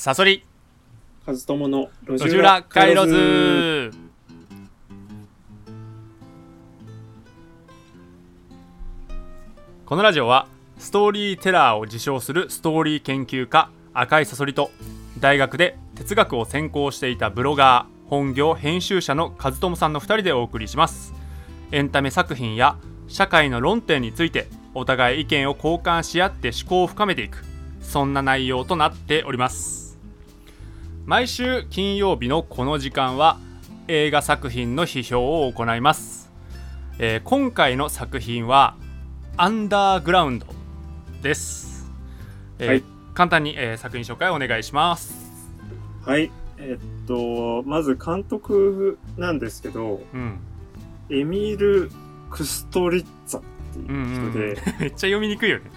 サソリ。カズトモの路路地裏回路図このラジオはストーリーテラーを自称するストーリー研究家赤いサソリと大学で哲学を専攻していたブロガー本業編集者の和友さんの2人でお送りします。エンタメ作品や社会の論点についてお互い意見を交換し合って思考を深めていく。そんな内容となっております毎週金曜日のこの時間は映画作品の批評を行います、えー今回の作品はアンダーグラウンドです、えーはい。簡単に、えー作品紹介をお願いします。はい。えっとまず監督なんですけどうん。エミール・クストリッツァってうんうんいう人で、めっちゃ読みにくいよね。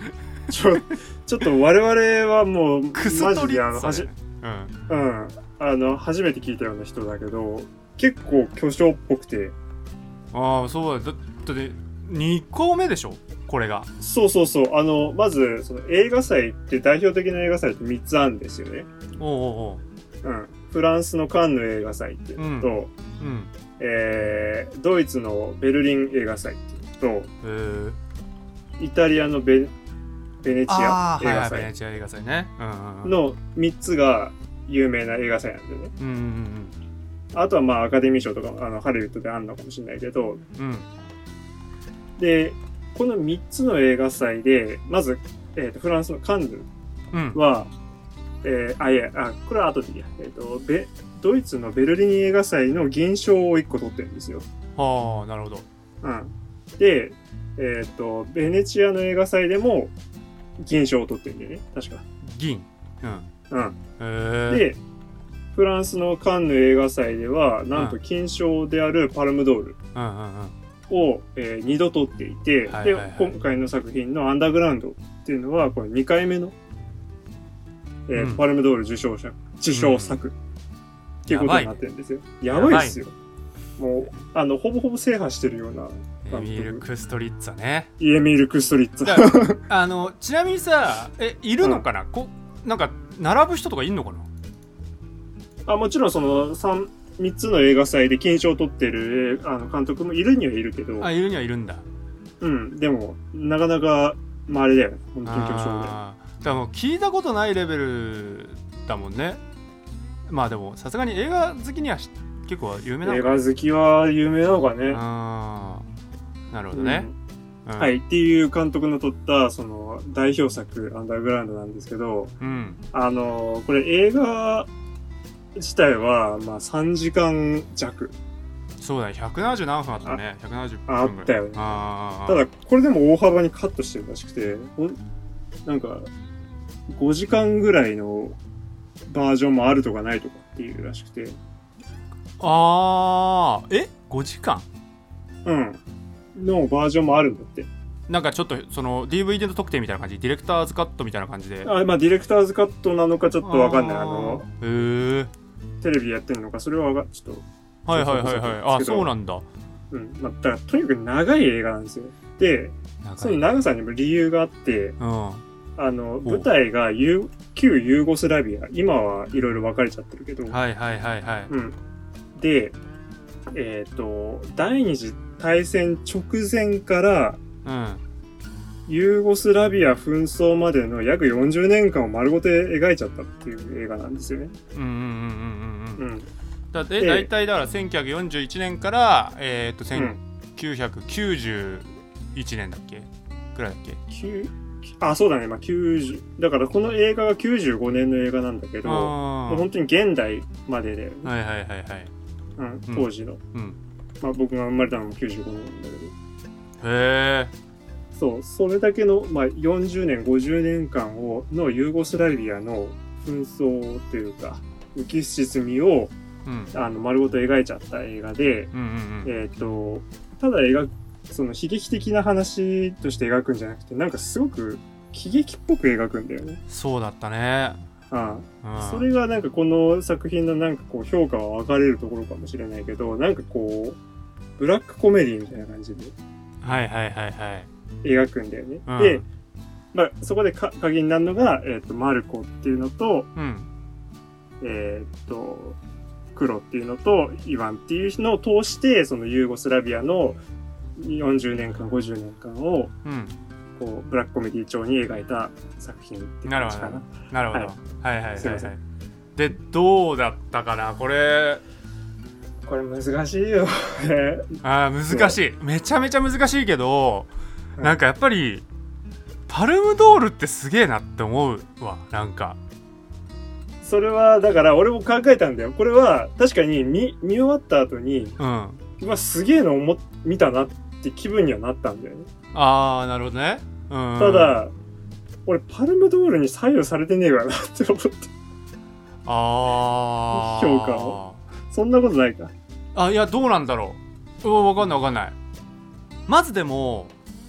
ちょちょっと我々はもう クストリマジであのはじッツァうん。うん。あの初めて聞いたような人だけど結構巨匠っぽくて。ああそうだ。だだって2個目でしょ？これが。そうそうそう。あのまずその映画祭って代表的な映画祭って3つあるんですよね。おうおうおう。うん。フランスのカンヌ映画祭っていうのと、うん。えードイツのベルリン映画祭っていうのとイタリアのベベネチアああはいはいベ映画祭ネチア映画祭ねうんうんうんの3つが有名な映画祭なんでね。うんうんあとはまあアカデミー賞とかあのハリウッドであんのかもしれないけど、うんうんで、この3つの映画祭で、まず、えーとフランスのカンヌうんは、えーあ、いや、あ、これは後でいいや。えっ、と、ベ、ドイツのベルリン映画祭の銀賞を1個取ってるんですよ。はあなるほどうん。で、えっ、と、ベネチアの映画祭でも銀賞を取ってるんだよね。確か。銀うんうん。へえで、フランスのカンヌ映画祭では、なんと金賞であるパルムドールうんうんうんを、えー、2度取っていて、で、今回の作品のアンダーグラウンドっていうのは、これ2回目の、えーうんパルムドール受賞者、受賞作、っていうことになってるんですよ。やばいばいっすよ。もう、あの、ほぼほぼ制覇してるような、エミール・クストリッツァね。イエミール・クストリッツァ。あ あのちなみにさえいるのかな、こなんか並ぶ人とかいんのかな？あもちろんその3、三つの映画祭で金賞を取ってるえーあの監督もいるにはいるけど、あいるにはいるんだ。うん、でも、なかなか、まあ、あれだよね。本当に巨匠で。もう聞いたことないレベルだもんね。まあでもさすがに映画好きにはし結構有名な映のか画好きは有名なのかね。あーなるほどね、うん。はい、っていう監督の撮った、その、代表作、アンダーグラウンドなんですけど、うん。あの、これ映画自体は、まあ3時間弱。そうだね。170何分あったね。170分あったよね。ただ、これでも大幅にカットしてるらしくて、なんか、5時間ぐらいのバージョンもあるとかないとかっていうらしくて、あー。え？5時間？うん。のバージョンもあるんだって。なんかちょっとその DVD の特典みたいな感じ？ディレクターズカットみたいな感じで？あまあ、ディレクターズカットなのかちょっとわかんない。あの、へえテレビでやってるのか、それはちょっと、はいはいはいはい。あそうなんだ。うん。まあ、だから、とにかく長い映画なんですよ。で、その長さにも理由があって、うん。あの、う。舞台がユー旧ユーゴスラビア、今はいろいろ分かれちゃってるけど、はいはいはいはい。うん。で、えっ、と、第二次大戦直前から、うんユーゴスラビア紛争までの約40年間を丸ごと描いちゃったっていう映画なんですよね。うんうんうんうんうんうんうん。だってで大体だから1941年からえーっとうん。1991年だっけ？ぐらいだっけ？9あ、そうだね。まあ、90、だからこの映画が95年の映画なんだけど、もうあ本当に現代までで、あはいはいはいはいうん、当時の。うんまあ、僕が生まれたのも95年なんだけど。へえそう、それだけの、まあ、40年、50年間を、のユーゴスラビアの紛争というか、浮き沈みを、うん。あの、丸ごと描いちゃった映画で、うんうんうん。えっ、と、ただ描く、その悲劇的な話として描くんじゃなくて、なんかすごく喜劇っぽく描くんだよね。そうだったね。あうん。あそれがなんかこの作品のなんかこう評価は分かれるところかもしれないけど、なんかこう、ブラックコメディみたいな感じではいはいはいはい。描くんだよね。うん。で、まあ、そこでか鍵になるのが、えっ、と、マルコっていうのと、うん。えーっと、黒っていうのとイワンっていうのを通して、そのユーゴスラビアの40年間、50年間を、うん。こう、ブラックコメディ調に描いた作品っていう感じかな。なるほど、ははい、はいはい。すいません。でどうだったかな？これこれ難しいよ。あー難しいめちゃめちゃ難しいけど、うんなんかやっぱりパルムドールってすげえなって思うわなんかそれは、だから俺も考えたんだよ。これは、確かに見、見終わった後に、うんうわ、すげえの思っ見たなって気分にはなったんだよね。ああなるほどねうんただ、俺、パルムドールに左右されてねえからなって思って。ああ評価をそんなことないか。あいやどうなんだろううわわかんないわかんないまずでも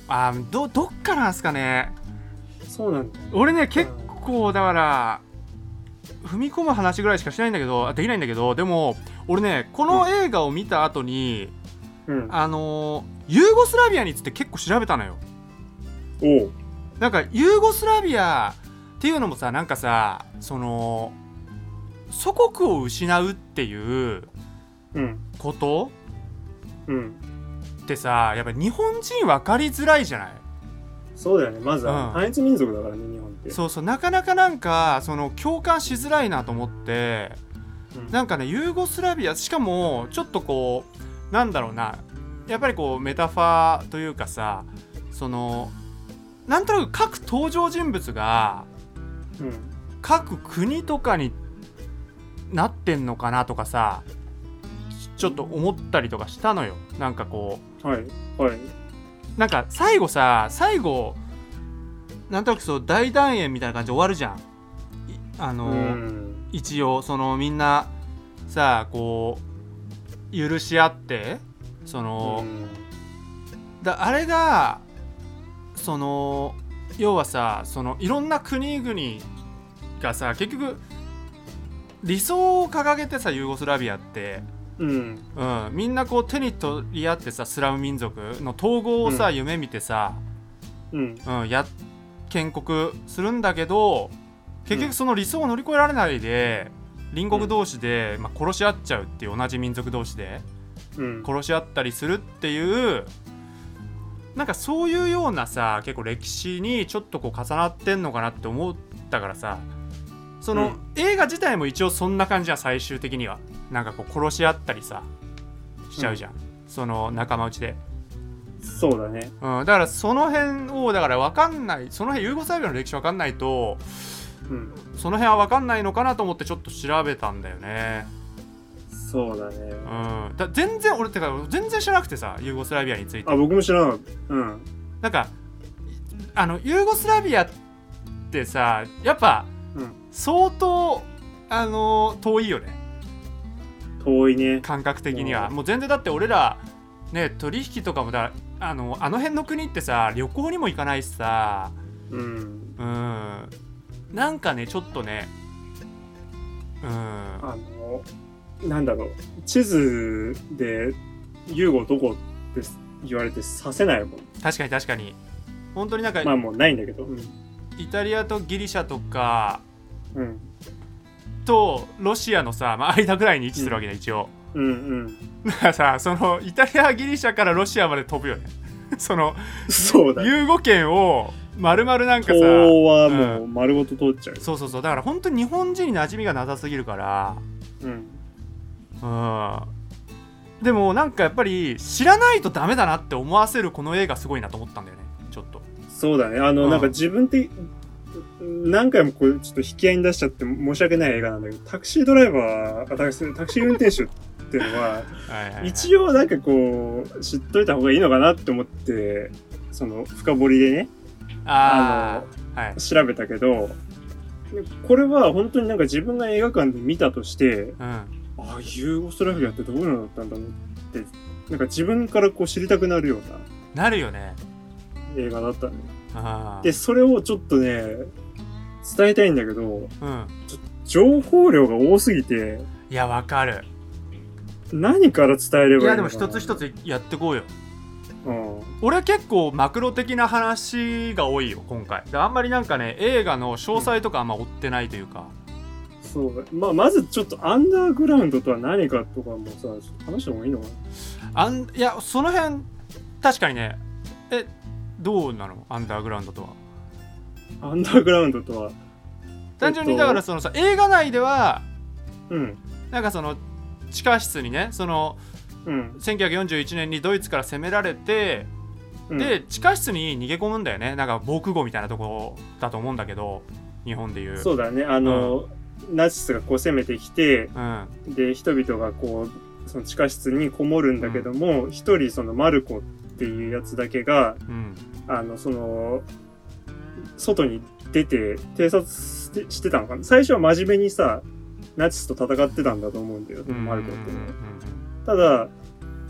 あーどどっからなんすかねそうなんだよ。俺ね結構だから踏み込む話ぐらいしかしないんだけどあできないんだけどでも俺ねこの映画を見た後に、うん。あのーユーゴスラビアについて結構調べたのよおう。なんかユーゴスラビアっていうのもさなんかさその祖国を失うっていううん。ことうん。ってさやっぱ日本人分かりづらいじゃない？そうだよね。まずは、うん単一民族だからね、日本って。そうそうなかなかなんかその共感しづらいなと思ってうんなんかねユーゴスラビアしかもちょっとこうなんだろうなやっぱりこうメタファーというかさそのなんとなく各登場人物がうん。各国とかになってんのかなとかさちょっと思ったりとかしたのよなんかこはい。はい。うなんか最後さ最後なんとなくそう大団円みたいな感じで終わるじゃんいあうの、ん。一応そのみんなさこう許し合ってその、だあれがその要はさそのいろんな国々がさ結局理想を掲げてさユーゴスラビアって、うん。うん、みんなこう手に取り合ってさスラム民族の統合をさ、うん夢見てさ、うん。うん、や建国するんだけど結局その理想を乗り越えられないで隣国同士で、まあ、殺し合っちゃうっていう同じ民族同士でうん。殺し合ったりするっていうなんかそういうようなさ結構歴史にちょっとこう重なってんのかなって思ったからさその、うん映画自体も一応そんな感じじゃん最終的にはなんかこう殺し合ったりさしちゃうじゃん、その仲間内で。そうだね。うん、だからその辺をだから分かんないその辺ユーゴスラビアの歴史分かんないとうん。その辺は分かんないのかなと思ってちょっと調べたんだよね。そうだね。うん、だ全然俺ってか全然知らなくてさユーゴスラビアについてあ、僕も知らなかった。うん。なんかあのユーゴスラビアってさやっぱうん。相当あの遠いよね遠いね。感覚的にはうんもう全然だって俺らね取引とかもだあのあの辺の国ってさ旅行にも行かないしさうん。うんなんかねちょっとねうんあの、なんだろう。地図で、ユーゴどこって言われて刺せないもん。確かに確かに本当になんか、まあもうないんだけど。うん。イタリアとギリシャとかうん。とロシアのさ、まあ、間ぐらいに位置するわけね、一応うんうん。だからさそのイタリアギリシャからロシアまで飛ぶよね そのそうだね。ユーゴ圏を丸々なんかさ東はもう丸ごと通っちゃう。そうそうそうだから本当に日本人に馴染みがなさすぎるからうん。うんでもなんかやっぱり知らないとダメだなって思わせるこの映画すごいなと思ったんだよねちょっとそうだね。あの、うんなんか自分って、何回もこう、ちょっと引き合いに出しちゃって申し訳ない映画なんだけど、タクシードライバー、あタクシータクシー運転手っていうのは、一応なんかこう、知っといた方がいいのかなって思って、その、深掘りでね、ああはい。調べたけど、これは本当になんか自分が映画館で見たとして、うん。ああ、ユーゴスラビアってどういうのだったんだろうって、なんか自分からこう知りたくなるようななるよね。映画だったね。で、それをちょっとね、伝えたいんだけど、うん。情報量が多すぎて、いやわかる。何から伝えればいいのかな？いやでも一つ一つやってこうよ。うん。俺結構マクロ的な話が多いよ今回。であんまりなんかね映画の詳細とかあんま追ってないというか。そう。だ。まあ、まずちょっとアンダーグラウンドとは何かとかもさ、話した方がいいのかあんいやその辺確かにね。えどうなの？アンダーグラウンドとは。な。アンダーグラウンドとは、単純にだからそのさ映画内ではうん。なんかその地下室にねそのうん。1941年にドイツから攻められて、うん、で地下室に逃げ込むんだよね。なんか防空壕みたいなとこだと思うんだけど日本でいう。そうだね。あの、ナチスがこう攻めてきて、うん。で、人々がこう、その地下室にこもるんだけども、一、人そのマルコっていうやつだけが、うん。あの、その、外に出て偵察してたのかな？最初は真面目にさ、ナチスと戦ってたんだと思うんだよ、うんマルコっていうのは。うただ、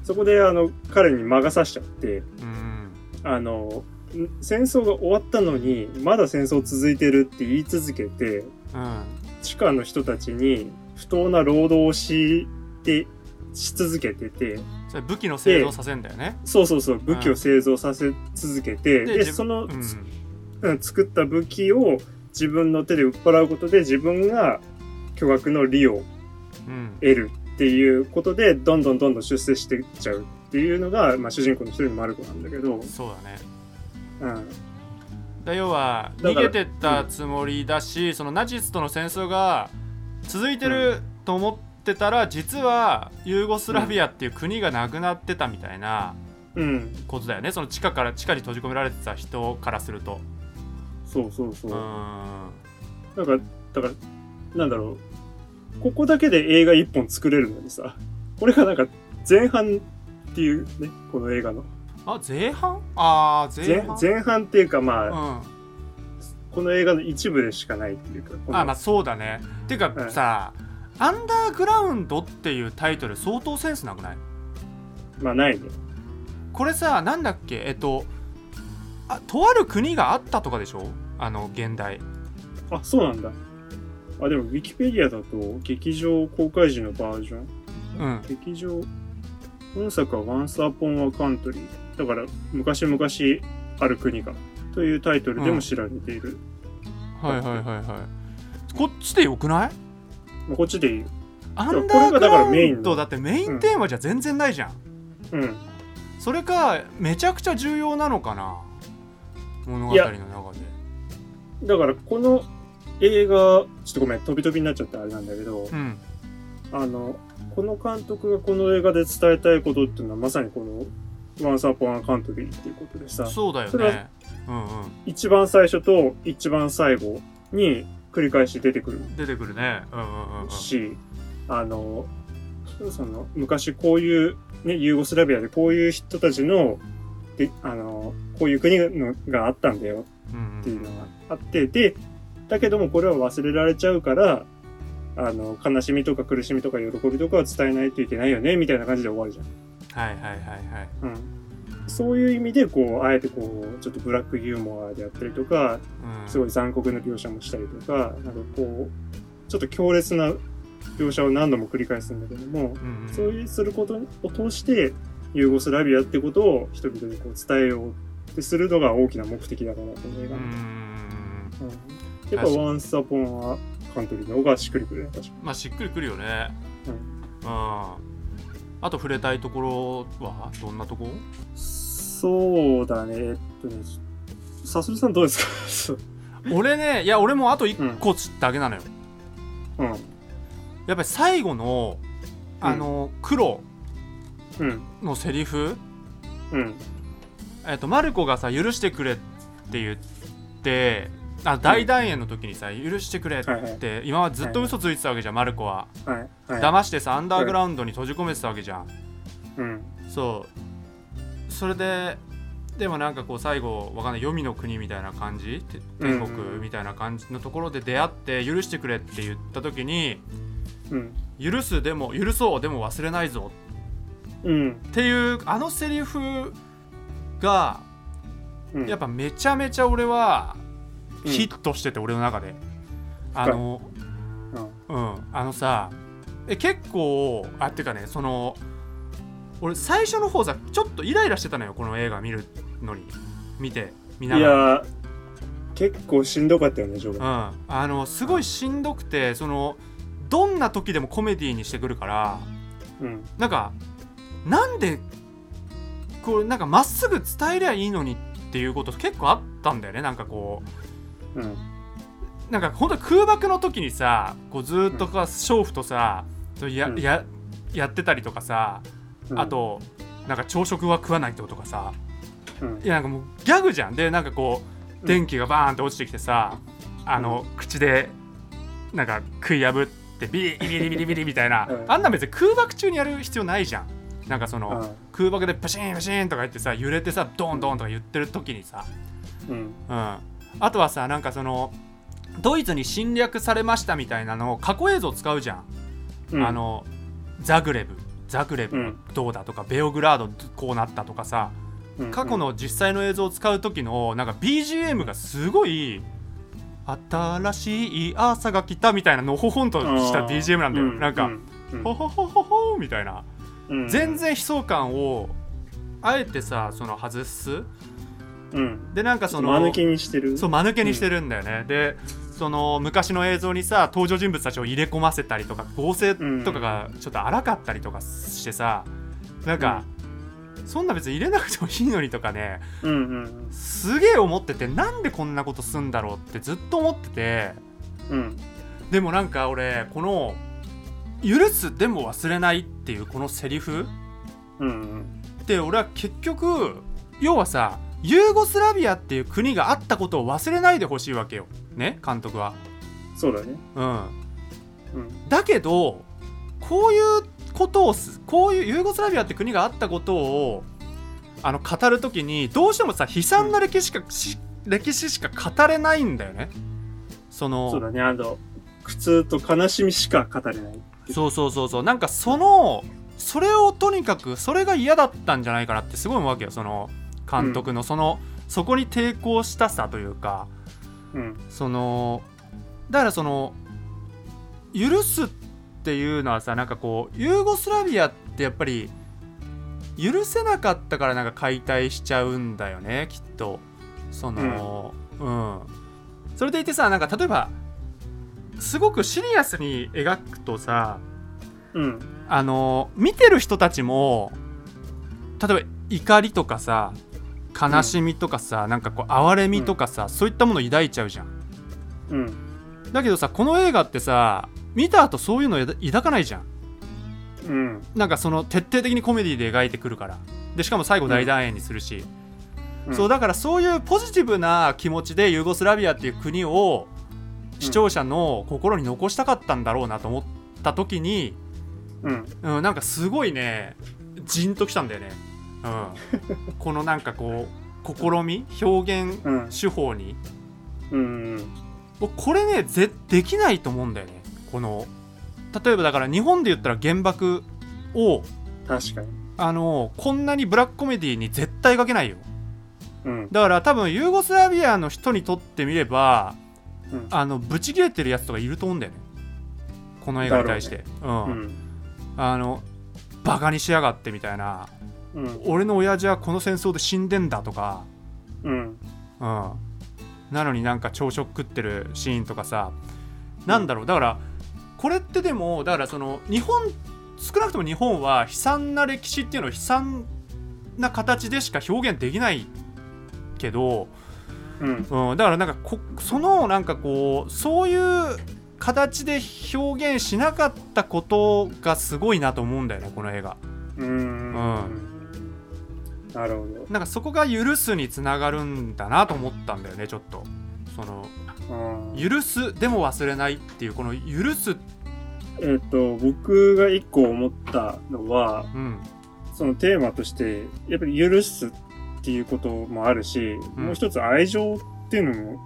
そこであの、彼に魔が差しちゃって、んうん。あの、ん戦争が終わったのに、まだ戦争続いてるって言い続けて、うん。地下の人たちに不当な労働をして、し続けてて、武器の製造させんだよね。そうそうそう、武器を製造させ続けて、で、自その、作った武器を自分の手で売っ払うことで自分が巨額の利をうん。得るっていうことで、どんどんどんどん出世していっちゃうっていうのが、まあ主人公の一人のマルコなんだけど、そうだね。うん。だ要は逃げてったつもりだし、そのナチスとの戦争が続いてると思ってたら、実はユーゴスラビアっていう国がなくなってたみたいなうん。ことだよね。その地下から地下に閉じ込められてた人からするとそうそうそうう。んなんか、だから、なんだろう。ここだけで映画一本作れるのにさ、これがなんか前半っていうね、この映画の。あ前半？あー前前半？前半っていうかまあ、うんこの映画の一部でしかないっていうか。あまあそうだねていうかうんさ、アンダーグラウンドっていうタイトル相当センスなくない？まあないね。これさなんだっけ？えっとあとある国があったとかでしょ？あの現代あ、そうなんだ。あ、でも、ウィキペディアだと、劇場公開時のバージョン？うん劇場、本作は Once Upon a Country。だから、昔々ある国が。というタイトルでも知られている。はいはいはいはいこっちでよくない？まあ、こっちでいいよ。アこれンダーグがだからラメインのウンドだってメインテーマじゃ全然ないじゃん、うん。それかめちゃくちゃ重要なのかな？物語の中でだから、この映画、ちょっとごめん、飛び飛びになっちゃってあれなんだけど、うん。あの、この監督がこの映画で伝えたいことっていうのは、まさにこの、Once Upon a Country っていうことでさ、そうだよそれはねうんうん。一番最初と一番最後に繰り返し出てくる。出てくるね。うんうんうんうん。し、あの、その、昔こういう、ね、ユーゴスラビアでこういう人たちの、で、あの、こういう国のがあったんだようんっていうのがあって、で、だけどもこれは忘れられちゃうから、あの、悲しみとか苦しみとか喜びとかは伝えないといけないよね、みたいな感じで終わるじゃん。はいはいはいはいうん。そういう意味で、こう、あえてこう、ちょっとブラックユーモアであったりとか、うんすごい残酷な描写もしたりとか、なんかこう、ちょっと強烈な描写を何度も繰り返すんだけども、うんうんそういうすることを通して、ユーゴスラビアってことを人々にこう伝えようってするのが大きな目的だから、この映画の。うんうん。やっぱ、Once Upon a Country の方がしっくりくるね、確かまあしっくりくるよね。うん。うん。あと触れたいところはどんなとこ？に。そうだね、えっとね、さすりさんどうですか？俺ねいや俺もあと1個だけなのよ、うん。やっぱり最後のあの、黒うん。のセリフ、うん。えっとマルコがさ許してくれって言ってあ大団円の時にさ許してくれって、はいはい今はずっと嘘ついてたわけじゃんマルコは、はい。はい。騙してさアンダーグラウンドに閉じ込めてたわけじゃん、うん。そうそれででもなんかこう最後わかんない黄泉の国みたいな感じ？て天国みたいな感じのところで出会って許してくれって言った時にうん。許すでも許そうでも忘れないぞうん。っていうあのセリフがうん。やっぱめちゃめちゃ俺はうんヒットしてて俺の中で、あのうん。うん。あのさえ結構あっていうかねその俺最初の方さちょっとイライラしてたのよこの映画見るのに。見て見いながら。やー、結構しんどかったよね、ジョー。うん、あのすごいしんどくてそのどんな時でもコメディにしてくるからうん。なんかなんでこうなんかまっすぐ伝えりゃいいのにっていうこと結構あったんだよねなんかこううん。なんか本当に空爆の時にさこうずーっとか娼婦とさそうん。ややってたりとかさ、うん。あ、となんか朝食は食わないってことかさ。うん。い。やなんかもうギャグじゃん。でなんかこううん。電気がバーンって落ちてきてさ、あの口でなんか食い破ってビリビリビリビリみたいな、うん。あんな別に空爆中にやる必要ないじゃん。なんかその、うん。空爆でパシーンパシーンとか言ってさ揺れてさドンドンとか言ってる時にさ、うん。うん、あとはさなんかそのドイツに侵略されましたみたいなのを過去映像使うじゃん、うん。あ、のザグレブ。ザグレブうん。どうだとか、ベオグラードこうなったとかさ。過去、の実際の映像を使う時のなんか BGM がすごい新しい朝が来たみたいなのほほんとした BGM なんだよ、なんか、うん、ほほほほほみたいな。うん。全、然悲壮感をあえてさその外すうん。でなんかその間抜けにしてる。そう間抜けにしてるんだよね、でその昔の映像にさ登場人物たちを入れ込ませたりとか合成とかがちょっと荒かったりとかしてさなんか、そんな別に入れなくてもいいのにとかねうんうんすげえ思っててなんでこんなことすんだろうってずっと思っててうん。でもなんか俺この「許すでも忘れない」っていうこのセリフうんうん。って俺は結局要はさユーゴスラビアっていう国があったことを忘れないでほしいわけよね監督は。そうだね。うん、うん。だけどこういうことをすこういうユーゴスラビアって国があったことをあの語る時にどうしてもさ悲惨な歴史しか、し歴史しか語れないんだよね。そのそうだね。あの、苦痛と悲しみしか語れない。そうそうそうそうなんかそのそれをとにかくそれが嫌だったんじゃないかなってすごい思うわけよその監督のその、そこに抵抗したさというかうん。そのだからその許すっていうのはさなんかこうユーゴスラビアってやっぱり許せなかったからなんか解体しちゃうんだよねきっとそのうん、それでいてさなんか例えばすごくシリアスに描くとさうん。あの見てる人たちも例えば怒りとかさ悲しみとかさ、なんかこう哀れみとかさ、そういったもの抱いちゃうじゃん。うん。だけどさこの映画ってさ見た後そういうの抱抱かないじゃん。うん。なんかその徹底的にコメディで描いてくるから。でしかも最後大団円にするし、うん。そうだからそういうポジティブな気持ちでユーゴスラビアっていう国を視聴者の心に残したかったんだろうなと思った時に、うん。うん、なんかすごいねじんときたんだよね、うん、このなんかこう試み？表現うん。手法にうん。僕これねぜできないと思うんだよねこの例えばだから日本で言ったら原爆を確かに。あのこんなにブラックコメディに絶対描けないようん。だから多分ユーゴスラビアの人にとってみればうん。あのブチ切れてるやつとかいると思うんだよねこの映画に対してう,、うんん。あのバカにしやがってみたいなうん。俺の親父はこの戦争で死んでんだとかうん。うんなのになんか朝食食ってるシーンとかさなんだろうだからこれってでもだからその日本少なくとも日本は悲惨な歴史っていうのを悲惨な形でしか表現できないけど、うん。うん、だからなんかこそのなんかこうそういう形で表現しなかったことがすごいなと思うんだよねこの映画うん。なるほど。なんかそこが許すにつながるんだなと思ったんだよねちょっと。そのうん許すでも忘れないっていうこの許す。えっと、僕が一個思ったのは、うん。そのテーマとして、やっぱり許すっていうこともあるし、うん。もう一つ愛情っていうのも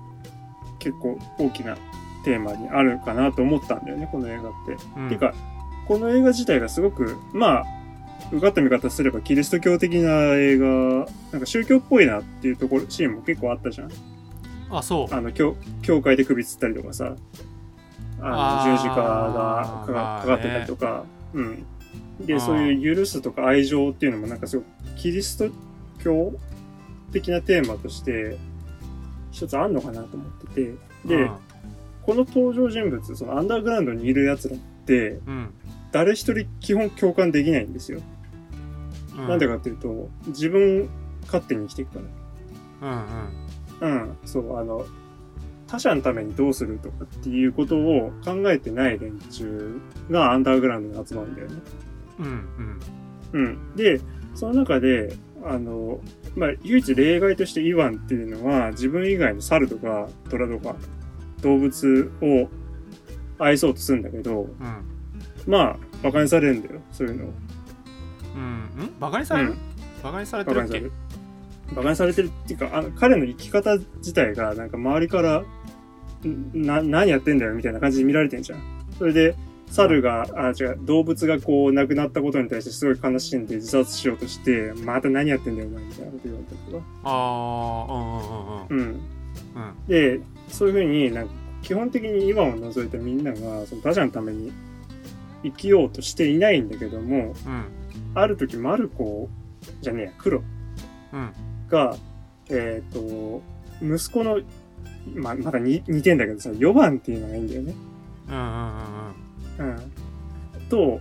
結構大きなテーマにあるかなと思ったんだよね、この映画って。うん。ていうか、この映画自体がすごく、まあ、受かった見方すればキリスト教的な映画、なんか宗教っぽいなっていうところ、シーンも結構あったじゃん。あそう。あの、教、教会で首つったりとかさ、あの、十字架がかまあね。かかってたりとか、うん。で、そういう許すとか愛情っていうのもなんかすごくキリスト教的なテーマとして、一つあんのかなと思ってて、で、うん。この登場人物、そのアンダーグラウンドにいる奴らっってうん。誰一人基本共感できないんですよ。うんなんでかっていうと、自分勝手に生きていくかうんうんら。うん。そう、あの、他者のためにどうするとかっていうことを考えてない連中がアンダーグラウンドに集まるんだよね。うんうんうん。で、その中で、あの、まあ、唯一例外としてイワンっていうのは、自分以外の猿とか虎とか動物を愛そうとするんだけど、うんまあ、馬鹿にされるんだよ、そういうのを。うんうんバカにされる、うんバカにされてるっけ？馬鹿にされる。馬鹿にされてるっていうか、あの、彼の生き方自体が、なんか周りから、んな、何やってんだよみたいな感じで見られてんじゃん。それで、猿が、あ、違う、動物がこう、亡くなったことに対してすごい悲しんで自殺しようとして、また何やってんだよ、お前みたいなこと言われたりとか。ああうんうんうんうんうん。で、そういうふうになんか、基本的に今を除いたみんなが、その他者のために生きようとしていないんだけども、うんある時、マルコ、じゃねえや、黒うんが、えっ、と、息子の、ま、まだに似てんだけどさ、4番っていうのがいいんだよね。うんうんうんうん。と、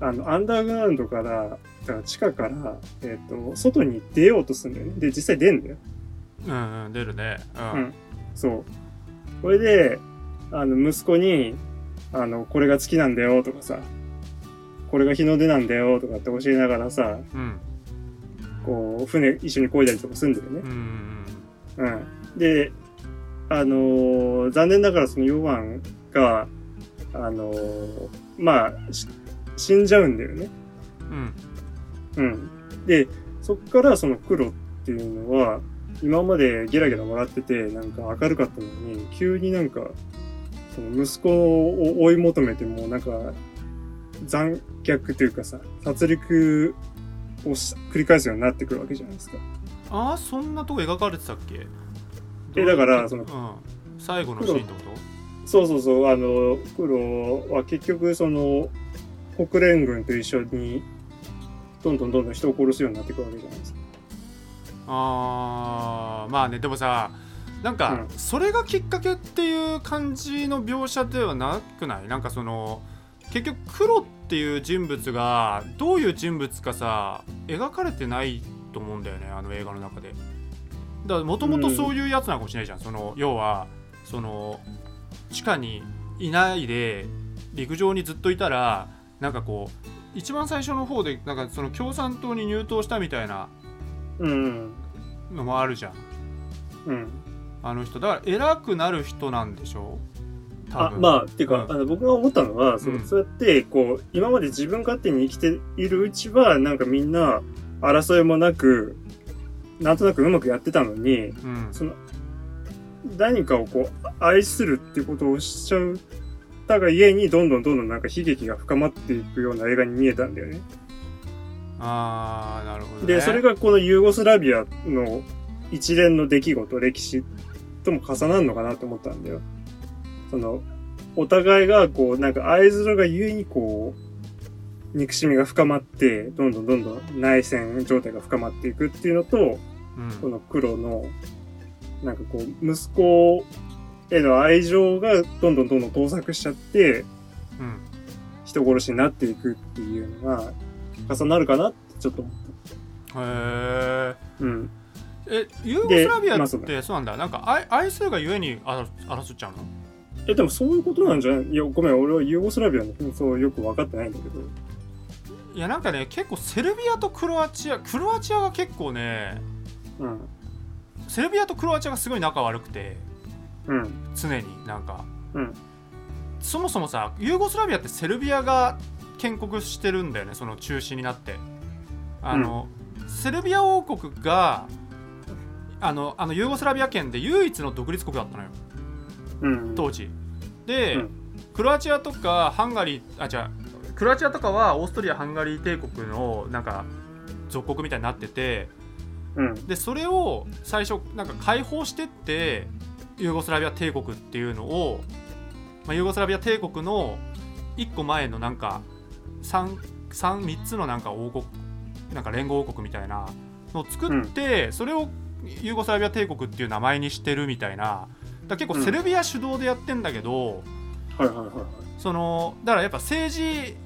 あの、アンダーグラウンドから、だから地下から、えっ、と、外に出ようとするんだよね。で、実際出んだよ。うんうんうん出るねううんん。そう。これで、あの、息子に、あの、これが好きなんだよとかさ、これが日の出なんだよとかって教えながらさ、うんこう、船一緒に漕いだりとかするんだよねうん。うんうん。で、あのー残念ながらそのヨワンが、あのーまあ、し死んじゃうんだよね。うんうん。で、そっからその黒っていうのは、今までゲラゲラ笑ってて、なんか明るかったのに、急になんか、その息子を追い求めても、なんか、残虐というかさ、殺戮をし繰り返すようになってくるわけじゃないですか。ああそんなとこ描かれてたっけ？えだからそのうん、最後のシーンってこそうそうそう、あの、黒は結局その、国連軍と一緒に、どんどんどんどん人を殺すようになっていくわけじゃないですか。とあーまあねでもさなんか、うそれがきっかけっていう感じの描写ではなくない？なんかその結局黒っていう人物がどういう人物かさ描かれてないと思うんだよねあの映画の中で。だからもともとそういうやつなのかもしれないじゃん、その要はその地下にいないで陸上にずっといたらなんかこう一番最初の方でなんかその共産党に入党したみたいなうん、のもあるじゃん。うん。あの人。だから偉くなる人なんでしょ？多あ、分。まあ、っていうか、うん。あの、僕が思ったのは、そううん。そうやって、こう、今まで自分勝手に生きているうちは、なんかみんな、争いもなく、なんとなくうまくやってたのに、うん。その、何かをこう、愛するっていうことをしちゃうたがゆえに、どんどんどんどんなんか悲劇が深まっていくような映画に見えたんだよね。ああなるほど、ね、で、それがこのユーゴスラビアの一連の出来事、歴史とも重なるのかなと思ったんだよ。その、お互いがこう、なんか愛づらがゆえにこう、憎しみが深まって、どんどんどんどん内戦状態が深まっていくっていうのと、うん。この黒の、なんかこう、息子への愛情がどんどんどんどん盗作しちゃって、うん。人殺しになっていくっていうのが重なるかなってちょっと思っへえた。うん。えユーゴスラビアっまあそうてそうなんだ。なんか愛愛するがゆえに争争っちゃうの？え、でもそういうことなんじゃない？いや、ごめん、俺はユーゴスラビアの紛争よく分かってないんだけど。いやなんかね結構セルビアとクロアチアクロアチアが結構ねうん。セルビアとクロアチアがすごい仲悪くてうん。常になんかうん。そもそもさユーゴスラビアってセルビアが建国してるんだよねその中心になってあの、セルビア王国があのあのユーゴスラビア圏で唯一の独立国だったのようん。当時。で、うん。クロアチアとかハンガリーあじゃクロアチアとかはオーストリア・ハンガリー帝国のなんか属国みたいになっててうん。でそれを最初なんか解放してってユーゴスラビア帝国っていうのを、まあ、ユーゴスラビア帝国の1個前のなんか 3, 3, 3つのなんか王国なんか連合王国みたいなのを作って、それをユーゴスラビア帝国っていう名前にしてるみたいなだ結構セルビア主導でやってんだけど、はいはいはいはい。そのだからやっぱ政治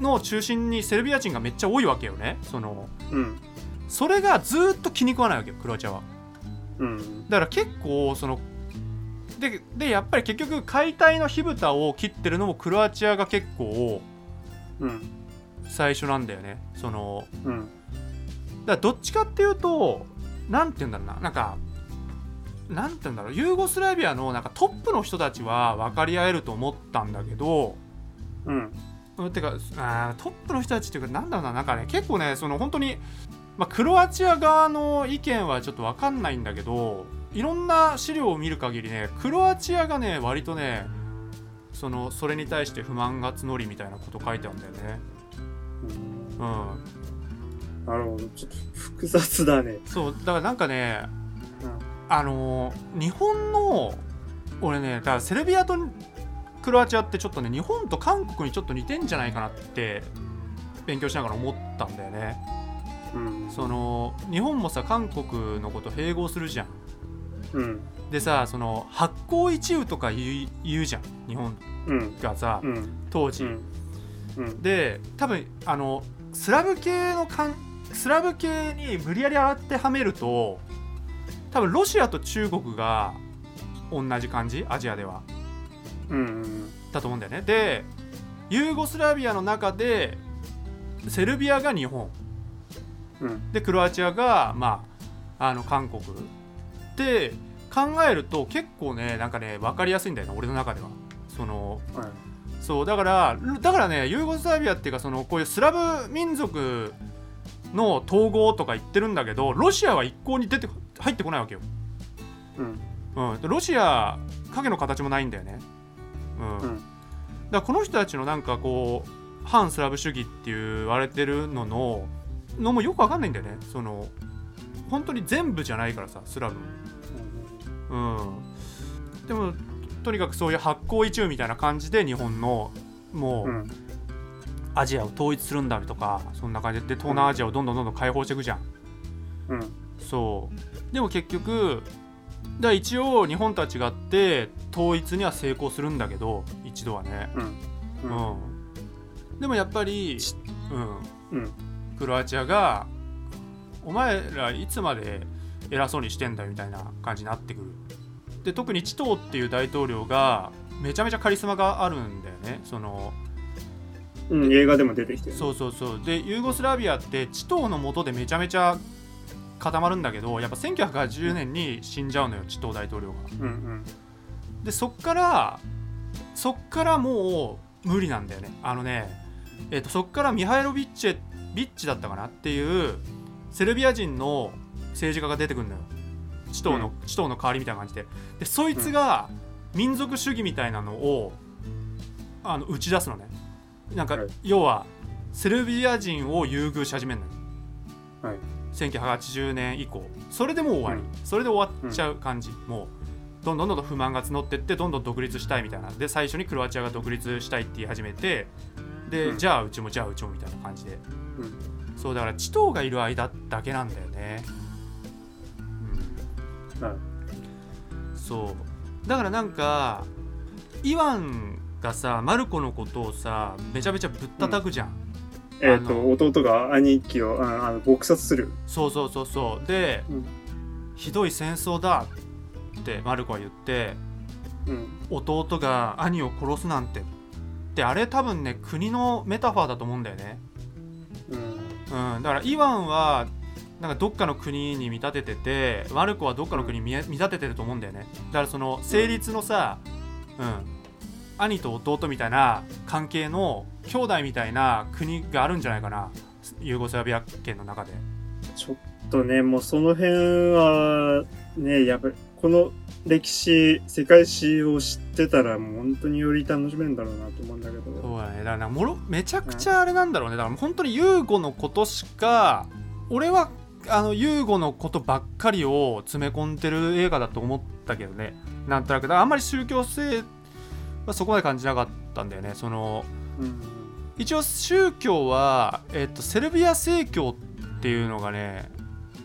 の中心にセルビア人がめっちゃ多いわけよねそのうん。それがずーっと気に食わないわけよクロアチアはうん。だから結構そのででやっぱり結局解体の火蓋を切ってるのもクロアチアが結構うん。最初なんだよねそのうん。だからどっちかっていうとなんて言うんだろうななんかなんて言うんだろうユーゴスラビアのなんかトップの人たちは分かり合えると思ったんだけどうん。うんてかあートップの人たちっていうかなんだろうななんかね結構ねその本当にまあ、クロアチア側の意見はちょっと分かんないんだけどいろんな資料を見る限りねクロアチアがね割とねそのそれに対して不満が募りみたいなこと書いてあるんだよね。うんうん、なるほど。ちょっと複雑だね。そうだからなんかねうん。あのー日本の俺ねだからセルビアとクロアチアってちょっとね日本と韓国にちょっと似てんじゃないかなって勉強しながら思ったんだよね。うん。その日本もさ韓国のこと併合するじゃん。うん。でさその発行一憂とか言う言うじゃん日本うん。がさ、うん。当時。で多分あのスラブ系のかんスラブ系に無理やり当てはめると多分ロシアと中国が同じ感じアジアではうん。だと思うんだよねでユーゴスラビアの中でセルビアが日本うん。でクロアチアがまああの韓国で考えると結構ねなんかね分かりやすいんだよね俺の中ではそのはい。そうだからだからねユーゴスラビアっていうかそのこういうスラブ民族の統合とか言ってるんだけどロシアは一向に出て入ってこないわけよ、うん。うん、でロシア影の形もないんだよね、うん。うん。だからこの人たちのなんかこう反スラブ主義って言われてるのののもよくわかんないんだよね。その本当に全部じゃないからさスラブ。うん。でもとにかくそういう発行一憂みたいな感じで日本のもう、うん。アジアを統一するんだとかそんな感じで東南アジアをどんどんどんどん解放していくじゃん。うん。そうでも結局だ一応日本とは違って統一には成功するんだけど一度はねうん。ううん。んでもやっぱり、うん、うん。クロアチアがお前らいつまで偉そうにしてんだよみたいな感じになってくるで特にチトーっていう大統領がめちゃめちゃカリスマがあるんだよねそのうん。映画でも出てきてる。そうそうそうでユーゴスラビアってチトーの下でめちゃめちゃ固まるんだけどやっぱ1980年に死んじゃうのよチトー大統領が。うん。うん。でそっからそっからもう無理なんだよね。あのねえっ、とそっからミハイロビッチェビッチだったかな？っていうセルビア人の政治家が出てくるのよ。チトーの、うん。チトーの代わりみたいな感じで。でそいつが民族主義みたいなのをあの打ち出すのね。なんか、はい。要はセルビア人を優遇し始めるのよ。はい。1980年以降それでもう終わり、うん。それで終わっちゃう感じ、もうどんどんどんどん不満が募ってってどんどん独立したいみたいな。で最初にクロアチアが独立したいって言い始めてで、うん。じゃあうちもじゃあうちもみたいな感じで。うん。そうだからチトーがいる間だけなんだよね、そう。だからなんかイワンがさマルコのことをさめちゃめちゃぶったたくじゃん、えっ、あと、弟が兄貴をああの撲殺する。そうそうそうそう。で、うん。ひどい戦争だってマルコは言ってうん。弟が兄を殺すなんて。であれ多分ね国のメタファーだと思うんだよね、うん。うん、だからイワンはなんかどっかの国に見立てててマルコはどっかの国に見見立ててると思うんだよね。だからその成立のさ、うん、兄と弟みたいな関係の兄弟みたいな国があるんじゃないかな。ユーゴスラビア圏の中で。ちょっとね、もうその辺は、ね、やっぱり、この歴史、世界史を知ってたら、もう本当により楽しめるんだろうなと思うんだけど。そうだね。だからもろめちゃくちゃあれなんだろうね。だから本当にユーゴのことしか俺はあのユーゴのことばっかりを詰め込んでる映画だと思ったけどね。なんとなく。だからあんまり宗教性はそこまで感じなかったんだよね。そのうん。一応宗教は、えっと、セルビア正教っていうのがね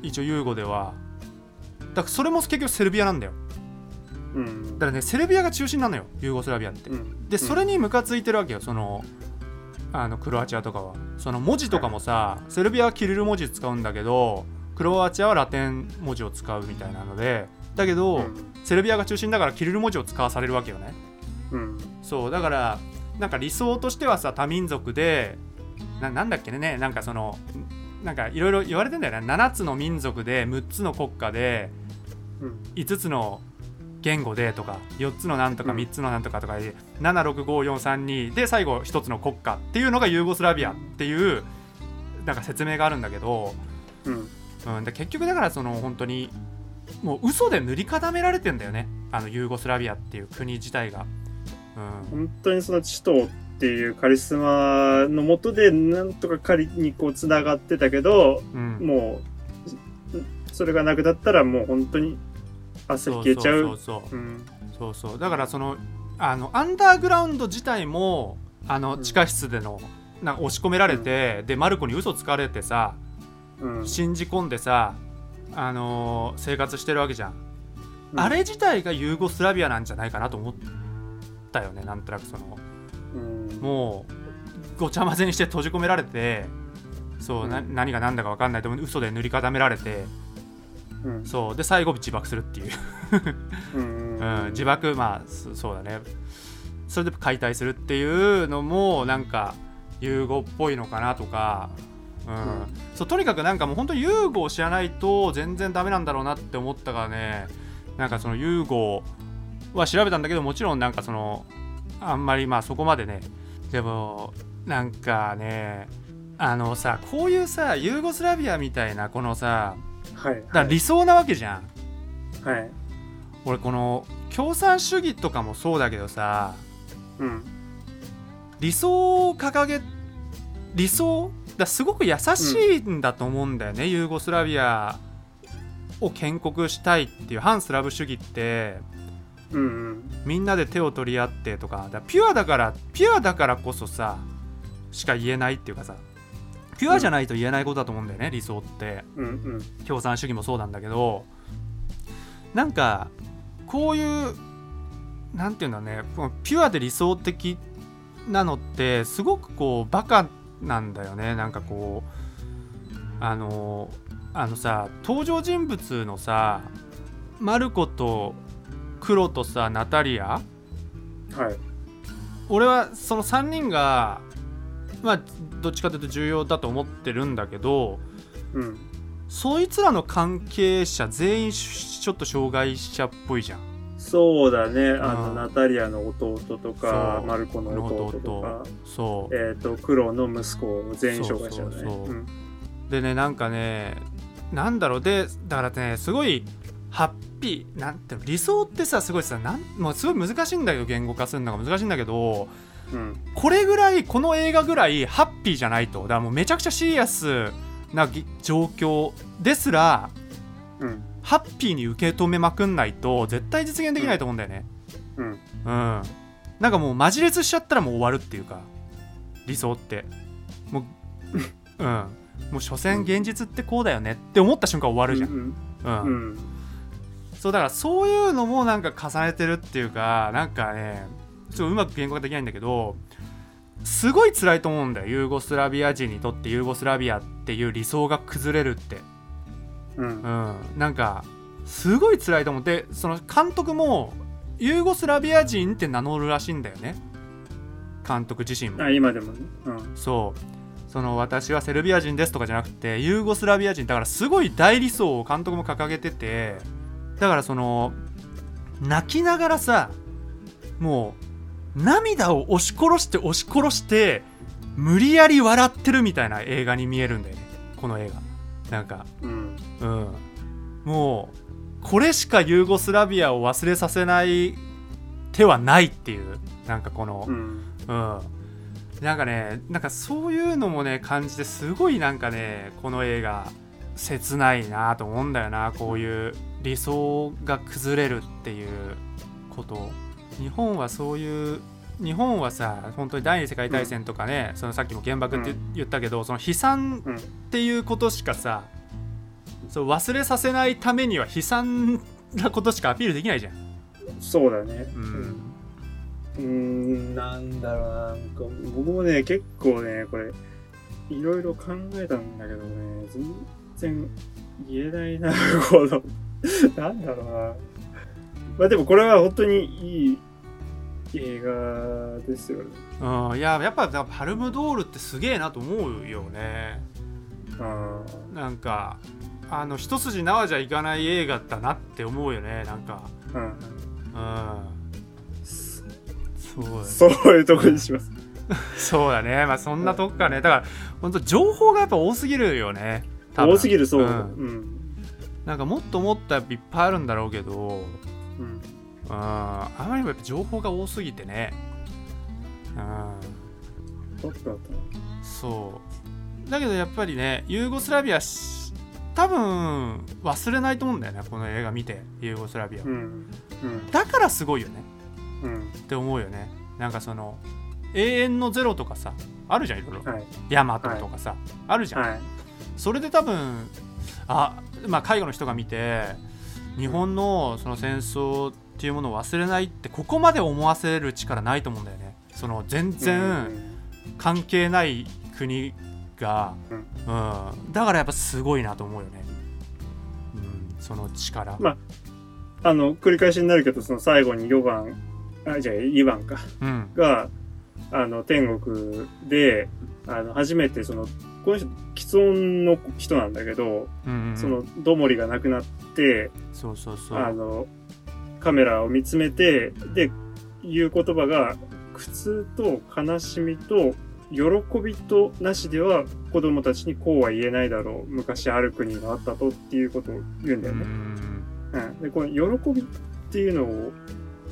一応ユーゴでは。だからそれも結局セルビアなんだよ。ううん。だからねセルビアが中心なのよユーゴスラビアって。うん。でそれにムカついてるわけよそのあのクロアチアとかは。その文字とかもさセルビアはキリル文字使うんだけどクロアチアはラテン文字を使うみたいなので。だけど、セルビアが中心だからキリル文字を使わされるわけよねうん。そうだからなんか理想としてはさ多民族でななんだっけねなんかそのなんかいろいろ言われてんだよね。7つの民族で6つの国家でうん。5つの言語でとか4つのなんとかうん。3つのなんとかとかで76543で最後1つの国家っていうのがユーゴスラビアっていうなんか説明があるんだけど、うん。うん、で結局だからその本当にもう嘘で塗り固められてんだよね。あのユーゴスラビアっていう国自体が。うん。本当にそのチトーっていうカリスマのもとでなんとか仮にこうつながってたけどうん、もうそれがなくなったらもう本当に汗消えちゃう。そうそうだからそのあのアンダーグラウンド自体もあのうん。地下室での、なんか押し込められて、でマルコに嘘つかれてさうん。信じ込んでさ、あのー生活してるわけじゃん、うん。あれ自体がユーゴスラビアなんじゃないかなと思ったよねなんとなくその。うん。もうごちゃ混ぜにして閉じ込められてそう、なうん。何が何だか分かんないでも嘘で塗り固められてうん。そうで最後自爆するっていう。うんうん、自爆まあそそうだね。それで解体するっていうのもなんかユーゴっぽいのかなとか、うん。うん。そうとにかくなんかもう本当ユーゴを知らないと全然ダメなんだろうなって思ったからね。なんかそのユーゴは調べたんだけどもちろんなんかそのあんまりまあそこまでねでもなんかねあのさこういうさユーゴスラビアみたいなこのさはいだから理想なわけじゃん、はい。俺この共産主義とかもそうだけどさうん。理想を掲げ理想だすごく優しいんだと思うんだよね、ユーゴスラビアを建国したいっていう反スラブ主義ってうんうん。みんなで手を取り合ってとかだピュアだからピュアだからこそさしか言えないっていうかさピュアじゃないと言えないことだと思うんだよね、理想って。うんうん。共産主義もそうなんだけどなんかこういうなんていうんだねピュアで理想的なのってすごくこうバカなんだよね。なんかこうあのあのさ登場人物のさマルコとクロとさナタリア？はい。俺はその3人がまあどっちかというと重要だと思ってるんだけどうん。そいつらの関係者全員しちょっと障害者っぽいじゃん。そうだね。あの、うん。ナタリアの弟とかマルコの弟とか。そう。えっ、と黒の息子全員障害者だね。そうそうそう。うん。でねなんかねなんだろう。でだからねすごいハッピーなんて理想ってさすごいさなんもうすごい難しいんだけど言語化するのが難しいんだけどうん。これぐらいこの映画ぐらいハッピーじゃないと。だからもうめちゃくちゃシリアスなぎ状況ですらうん。ハッピーに受け止めまくんないと絶対実現できないと思うんだよね。うん。うん、なんかもうマジ列しちゃったらもう終わるっていうか理想って。もう うん。もう所詮現実ってこうだよねって思った瞬間終わるじゃん、うん。うん。うんそうだからそういうのもなんか重ねてるっていうかなんかねちょっとうまく言語化できないんだけどすごい辛いと思うんだよ。ユーゴスラビア人にとってユーゴスラビアっていう理想が崩れるって。うん。うん、なんかすごい辛いと思ってその監督もユーゴスラビア人って名乗るらしいんだよね。監督自身も。あ今でもね。うん。そう。その私はセルビア人ですとかじゃなくてユーゴスラビア人。だからすごい大理想を監督も掲げててだからその泣きながらさもう涙を押し殺して押し殺して無理やり笑ってるみたいな映画に見えるんだよね。この映画。なんか。うん。うん、もうこれしかユーゴスラビアを忘れさせない手はないっていう。なんかこのう、ん。うん。なんかねなんかそういうのもね感じてすごいなんかねこの映画切ないなと思うんだよなこういう理想が崩れるっていうこと。日本はそういう日本はさ本当に第二次世界大戦とかね、そのさっきも原爆ってうん。言ったけど、その悲惨うんっていうことしかさそう忘れさせないためには悲惨なことしかアピールできないじゃん。そうだね。うん。うん、なんだろうな、なんか、僕もね、結構ね、これ、いろいろ考えたんだけどね、全然言えないな、この、なんだろうな。まあでもこれは本当にいい映画ですよね。うん、いややっぱパルムドールってすげえなと思うよねあなんかあの一筋縄じゃいかない映画だなって思うよねなんかあ、うん。うんそうそういうとこにします。そうだねまあそんなとこかねだから本当情報がやっぱ多すぎるよね多すぎる、そう。ううんん。なんかもっともっとやっぱいっぱいあるんだろうけどうん。うんあまりにもやっぱ情報が多すぎてねうんそうだけどやっぱりねユーゴスラビアし多分忘れないと思うんだよねこの映画見てユーゴスラビアうん。うん。だからすごいよねうん。って思うよねなんかその永遠のゼロとかさあるじゃんいろいろ、はい。ヤマトとかさ、あるじゃん、はい。それで多分あまあ介護の人が見て日本のその戦争っていうものを忘れないってここまで思わせる力ないと思うんだよね。その全然関係ない国が、うん。うん。だからやっぱすごいなと思うよね、うん、その力、まあの、繰り返しになるけど、その最後に4番、あ、じゃあ2番か、うん。が、あの、天国で、あの、初めてその、この人、喫音の人なんだけど、うんうんうんその、ドモリが亡くなって、そうそうそうあの、カメラを見つめて、で、言う言葉が、苦痛と悲しみと、喜びとなしでは子供たちにこうは言えないだろう。昔ある国があったとっていうことを言うんだうんよね。うんうん、でこの喜びっていうのを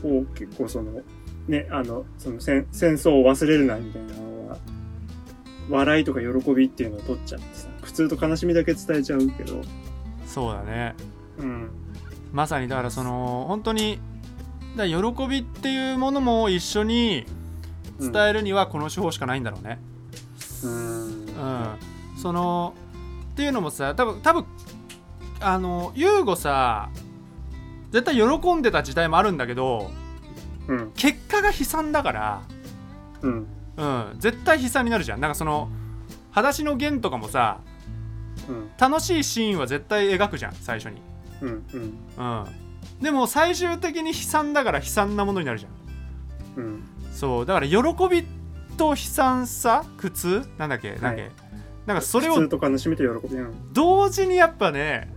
を結構そのねあのその戦戦争を忘れるなみたいな笑いとか喜びっていうのを取っちゃってさ苦痛と悲しみだけ伝えちゃうけど、そうだね。うん、まさにだからその本当にだ喜びっていうものも一緒に伝えるにはこの手法しかないんだろうね。うん。うん、そのっていうのもさ多分多分あのユーゴさ絶対喜んでた時代もあるんだけどうん。結果が悲惨だから、うんうん、絶対悲惨になるじゃん。なんかその「裸足の弦」とかもさうん。楽しいシーンは絶対描くじゃん最初に。うんうん。うん、でも最終的に悲惨だから悲惨なものになるじゃん。うん。そう。だから喜びと悲惨さ苦痛？なんだっけ？なんだっけ、はいなんかそれを同時にやっぱね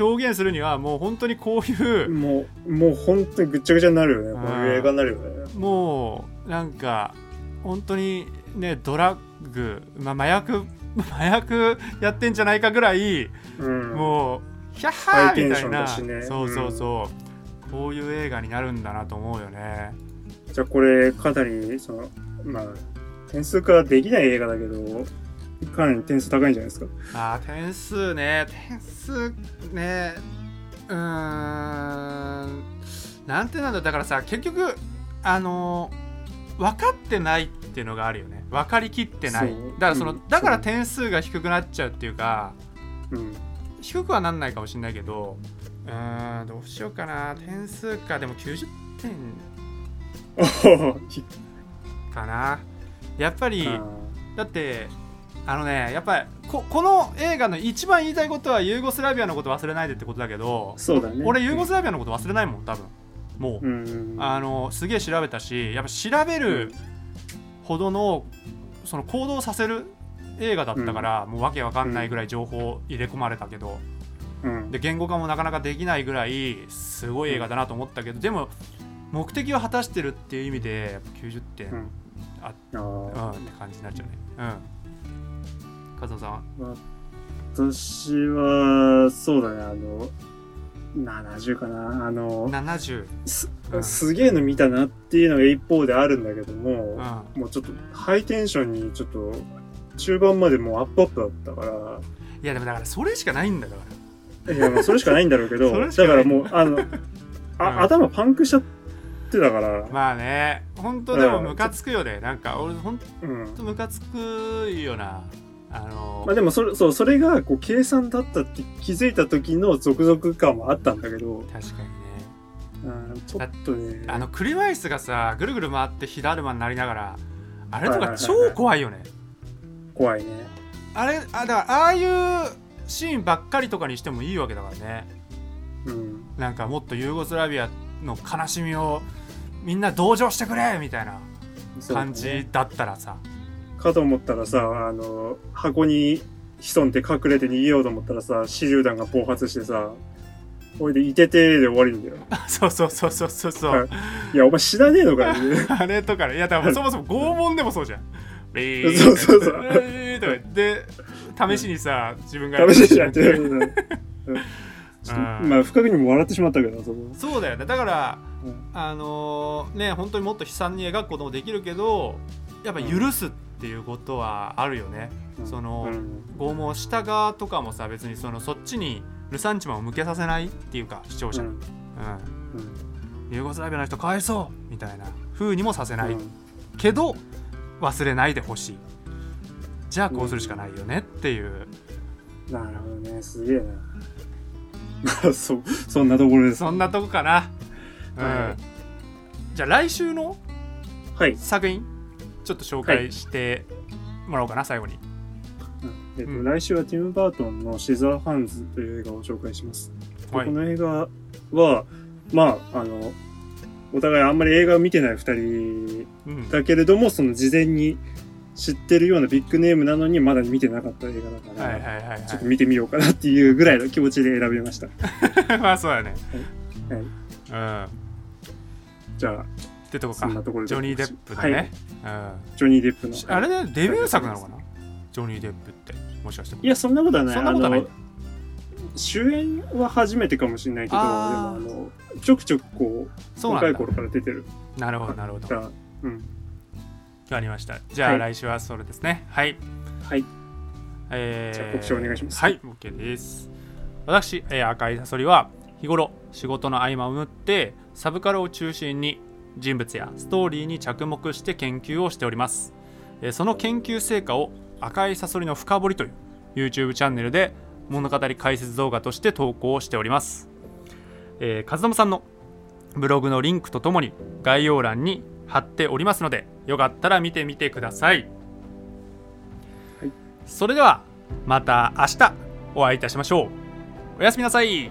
表現するにはもう本当にこういうもうもう本当にぐっちゃぐちゃになるよね。うん。こういう映画になるよね。もうなんか本当にねドラッグ、まあ、麻薬 麻薬やってんじゃないかぐらいうん。もうヒャッハーみたいな、ねそうそうそう、こういう映画になるんだなと思うよね。じゃあこれかなりそのまあ点数化できない映画だけどかなり点数高いんじゃないですか？あー点数ね。点数ね。うーん。なんてなんだだからさ結局あのー分かってないっていうのがあるよね。分かりきってない。だからその、うん。だから点数が低くなっちゃうっていうかうん。低くはなんないかもしれないけどうーんどうしようかな。点数かでも90点。かな。やっぱりあだってあのねやっぱりここの映画の一番言いたいことはユーゴスラビアのこと忘れないでってことだけどーそうだね。俺ユーゴスラビアのこと忘れないもん多分もう、うんあのすげえ調べたしやっぱ調べるほどのその行動させる映画だったから、もうわけわかんないぐらい情報入れ込まれたけど、うん。で言語化もなかなかできないぐらいすごい映画だなと思ったけど、でも目的を果たしてるっていう意味でやっぱ90点、うん。ああうんーって感じになっちゃうね。うん。加藤さんは？私はそうだねあの70かな。あの70すうん。すげえの見たなっていうのが一方であるんだけども、うん。もうちょっとハイテンションにちょっと中盤までもうアップアップだったから。いやでもだからそれしかないんだから。いやまあそれしかないんだろうけど だからもうあのあ、うん。頭パンクしちゃってたから、まあね本当でもムカつくよね。なんか俺本うん。当ムカつくよなあのまあでもそれそうそれがこう計算だったって気づいた時の続々感はあったんだけど、確かにねうんちょっとねあのクリワイスがさぐるぐる回って火だるまになりながらあれとか超怖いよね怖いねあれあだからああいうシーンばっかりとかにしてもいいわけだからねうんなんかもっとユーゴスラビアの悲しみをみんな同情してくれみたいな感じだったらさ、かと思ったらさあの箱に潜んで隠れて逃げようと思ったらさ手榴弾が暴発してさこれで「いてて」で終わりんだよ。そうそうそうそうそうそう、はい。いやお前知らねえのかよ。あれとかね。いやだからそもそも拷問でもそうじゃん。そうそうそう。で試しにさ自分が試しにやってる まあ不覚にも笑ってしまったけどそこそうだよね。だからうん。あのね本当にもっと悲惨に描くこともできるけどやっぱ許すっていうことはあるよね、そのうん。拷問した側とかもさ別にそのそっちにルサンチマンを向けさせないっていうか視聴者。に、うん。ユーゴスラビアの人かわいそうみたいな風にもさせない、うん。けど忘れないでほしい。じゃあこうするしかないよねっていう、なるほどね。すげえな。ま あそそんなところです。そんなとこかな、うん。はじゃあ来週のはい、作品？ちょっと紹介してもらおうかな最後に。うん。えっとうん。来週はティム・バートンの「シザーハンズ」という映画を紹介します。はい。この映画はまああのお互いあんまり映画を見てない2人うん。だけれどもその事前に知ってるようなビッグネームなのにまだ見てなかった映画だから、はいはいはいちょっと見てみようかなっていうぐらいの気持ちで選びました。は いまあそうだね。はい。うん。っじゃあてとこか。ジョニー・デップだはい。ね、ジョニー・デップの。うん、あれねデビュー作なのかな？ジョニー・デップって。もしかして。いやそんなことはない。そんなことはない。主演は初めてかもしれないけどでもあのちょくちょくこう若い頃から出てる。なるほどなるほど。うん。わかりました。じゃあはい来週はそれですね。はい。はい。えーじゃあ告知お願いします。はい。OK です。私、えー赤いサソリは日頃仕事の合間を縫ってサブカルを中心に人物やストーリーに着目して研究をしております、えーその研究成果を赤いサソリの深掘りという YouTube チャンネルで物語解説動画として投稿しております、えー、和友さんのブログのリンクとともに概要欄に貼っておりますのでよかったら見てみてください、はい。それではまた明日お会いいたしましょう。おやすみなさい。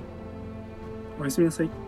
おやすみなさい